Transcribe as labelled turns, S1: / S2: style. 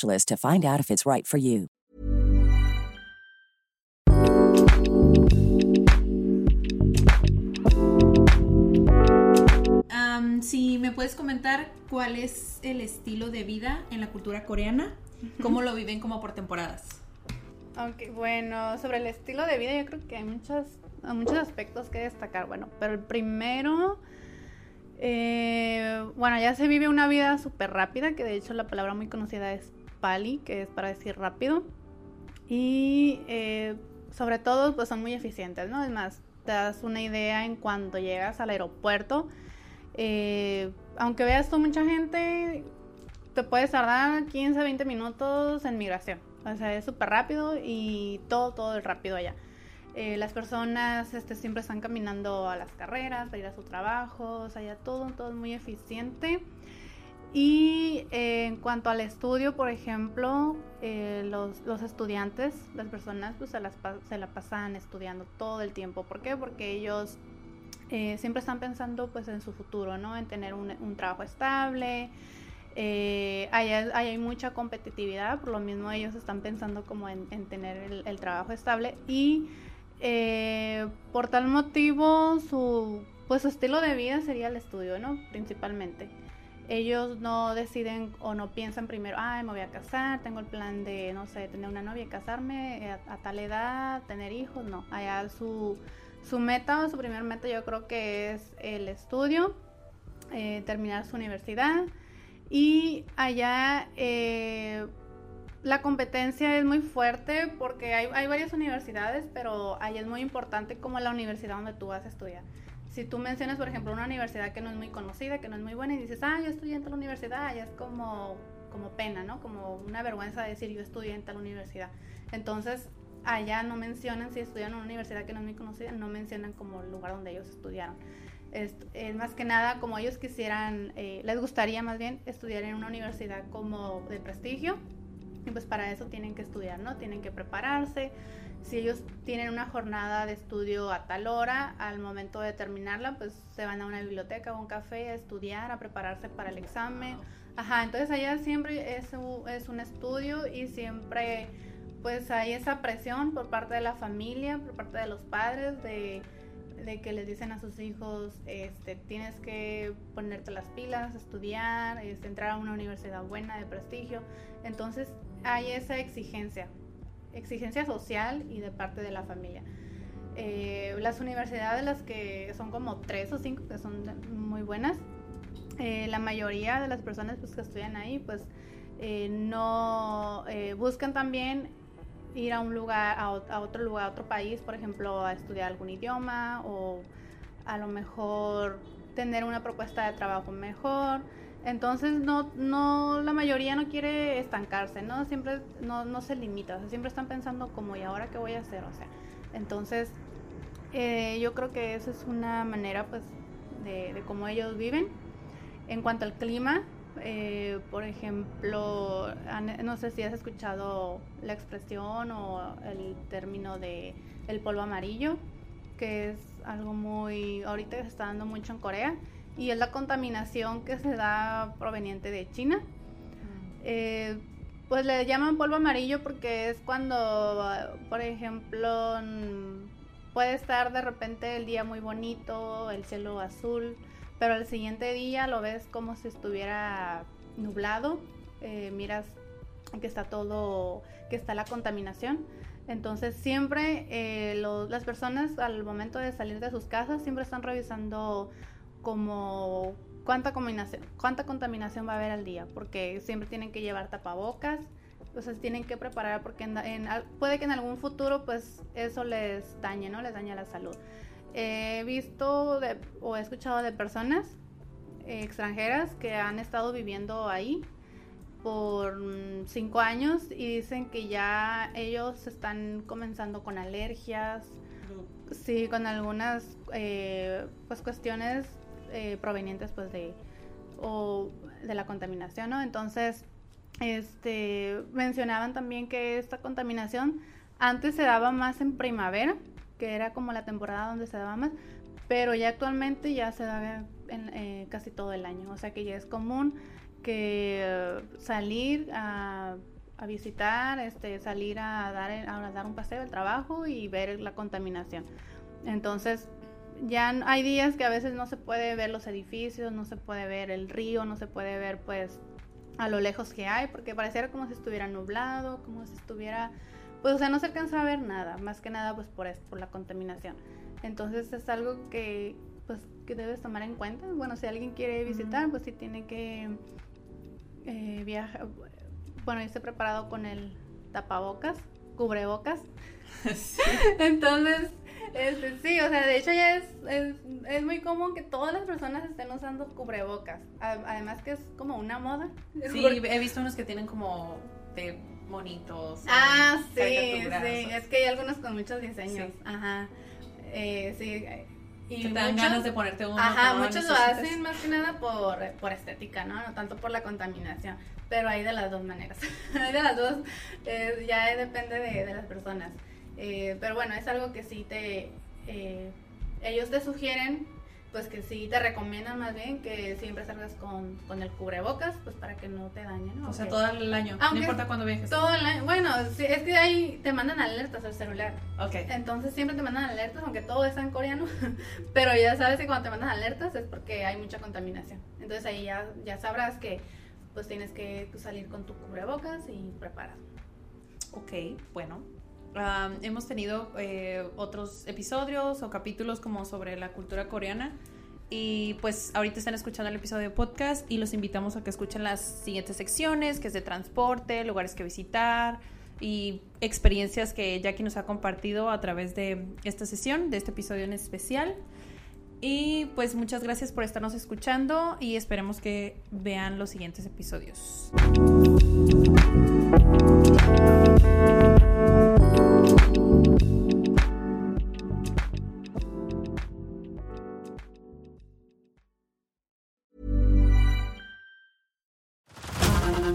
S1: to find out if it's right for you.
S2: Am, si me puedes comentar cuál es el estilo de vida en la cultura coreana, cómo lo viven como por temporadas.
S3: Ok, bueno, sobre el estilo de vida yo creo que hay muchos, hay muchos aspectos que destacar. Bueno, pero el primero, eh, bueno, ya se vive una vida súper rápida, que de hecho la palabra muy conocida es pali, que es para decir rápido. Y eh, sobre todo, pues son muy eficientes, ¿no? Es más, te das una idea en cuanto llegas al aeropuerto. Eh, aunque veas tú mucha gente, te puedes tardar 15, 20 minutos en migración. O sea, es súper rápido y todo, todo es rápido allá. Eh, las personas este, siempre están caminando a las carreras para ir a su trabajo, o sea, ya todo, todo es muy eficiente. Y eh, en cuanto al estudio, por ejemplo, eh, los, estudiantes, las personas, pues se, las, se la pasan estudiando todo el tiempo. ¿Por qué? Porque ellos eh, siempre están pensando pues en su futuro, ¿no? En tener un, un trabajo estable. Eh, hay, hay, mucha competitividad, por lo mismo ellos están pensando como en, en tener el, el, trabajo estable y eh, por tal motivo su, pues su estilo de vida sería el estudio, ¿no? Principalmente ellos no deciden o no piensan primero, ay, me voy a casar, tengo el plan de, no sé, tener una novia, casarme a, a tal edad, tener hijos, no. Allá su, su meta su primer meta yo creo que es el estudio, eh, terminar su universidad y allá eh, la competencia es muy fuerte porque hay, hay varias universidades, pero allá es muy importante como la universidad donde tú vas a estudiar si tú mencionas, por ejemplo, una universidad que no es muy conocida, que no es muy buena, y dices, ah, yo estudié en tal universidad, ya es como, como pena, ¿no? Como una vergüenza decir, yo estudié en tal universidad. Entonces, allá no mencionan si estudian en una universidad que no es muy conocida, no mencionan como el lugar donde ellos estudiaron. Es, es más que nada como ellos quisieran, eh, les gustaría más bien estudiar en una universidad como de prestigio, y pues para eso tienen que estudiar, ¿no? Tienen que prepararse, si ellos tienen una jornada de estudio a tal hora, al momento de terminarla, pues se van a una biblioteca o un café a estudiar, a prepararse para el examen. Ajá, entonces allá siempre es un, es un estudio y siempre pues hay esa presión por parte de la familia, por parte de los padres, de, de que les dicen a sus hijos, este, tienes que ponerte las pilas, estudiar, este, entrar a una universidad buena, de prestigio. Entonces hay esa exigencia exigencia social y de parte de la familia. Eh, las universidades, las que son como tres o cinco, que son muy buenas, eh, la mayoría de las personas pues, que estudian ahí, pues eh, no buscan también ir a un lugar, a, a, otro lugar, a otro país, por ejemplo, a estudiar algún idioma o a lo mejor tener una propuesta de trabajo mejor. Entonces no, no, la mayoría no quiere estancarse, ¿no? Siempre no, no se limita, o sea, siempre están pensando como, ¿y ahora qué voy a hacer? O sea, entonces eh, yo creo que esa es una manera, pues, de, de cómo ellos viven. En cuanto al clima, eh, por ejemplo, no sé si has escuchado la expresión o el término de el polvo amarillo, que es algo muy, ahorita se está dando mucho en Corea y es la contaminación que se da proveniente de China. Eh, pues le llaman polvo amarillo porque es cuando, por ejemplo, puede estar de repente el día muy bonito, el cielo azul, pero el siguiente día lo ves como si estuviera nublado, eh, miras que está todo, que está la contaminación. Entonces siempre eh, las personas al momento de salir de sus casas siempre están revisando como cuánta contaminación, cuánta contaminación va a haber al día, porque siempre tienen que llevar tapabocas, o sea, tienen que preparar porque puede que en algún futuro pues eso les dañe, ¿no? Les daña la salud. he visto o he escuchado de personas extranjeras que han estado viviendo ahí por mm, cinco años y dicen que ya ellos están comenzando con alergias, sí, con algunas eh, pues cuestiones eh, provenientes pues de o de la contaminación, ¿no? Entonces, este mencionaban también que esta contaminación antes se daba más en primavera, que era como la temporada donde se daba más, pero ya actualmente ya se da eh, casi todo el año, o sea que ya es común que salir a, visitar, este, salir a dar, a dar un paseo al trabajo y ver la contaminación. Entonces, ya hay días que a veces no se puede ver los edificios, no se puede ver el río, no se puede ver pues a lo lejos que hay, porque pareciera como si estuviera nublado, como si estuviera, pues o sea, no se alcanza a ver nada, más que nada pues por esto, por la contaminación. Entonces es algo que pues que debes tomar en cuenta. Bueno, si alguien quiere visitar, pues sí tiene que eh, viaja, bueno, hice preparado con el tapabocas, cubrebocas. Entonces, este, sí, o sea, de hecho ya es, es, muy común que todas las personas estén usando cubrebocas. Además que es como una moda.
S2: Sí, he visto unos que tienen como de monitos.
S3: Ah, sí, sí, es que hay algunos con muchos diseños. Ajá. Eh, sí,
S2: y te dan ganas de ponerte uno.
S3: Ajá, muchos lo hacen más que nada por, por estética, ¿no? No tanto por la contaminación. Pero hay de las dos maneras. hay de las dos. Eh, ya depende de, de las personas. Eh, pero bueno, es algo que sí te. Eh, ellos te sugieren pues que sí te recomiendan más bien que siempre salgas con, con el cubrebocas, pues para que no te dañe, ¿no?
S2: O sea, todo el año, no importa cuándo viajes.
S3: Todo el año, bueno, sí, es que ahí te mandan alertas al celular.
S2: Ok.
S3: Entonces siempre te mandan alertas, aunque todo está en coreano, pero ya sabes que cuando te mandan alertas es porque hay mucha contaminación. Entonces ahí ya, ya sabrás que pues tienes que salir con tu cubrebocas y preparado.
S2: Ok, bueno, hemos tenido eh, otros episodios o capítulos como sobre la cultura coreana. Y pues ahorita están escuchando el episodio de podcast y los invitamos a que escuchen las siguientes secciones, que es de transporte, lugares que visitar y experiencias que Jackie nos ha compartido a través de esta sesión, de este episodio en especial. Y pues muchas gracias por estarnos escuchando y esperemos que vean los siguientes episodios.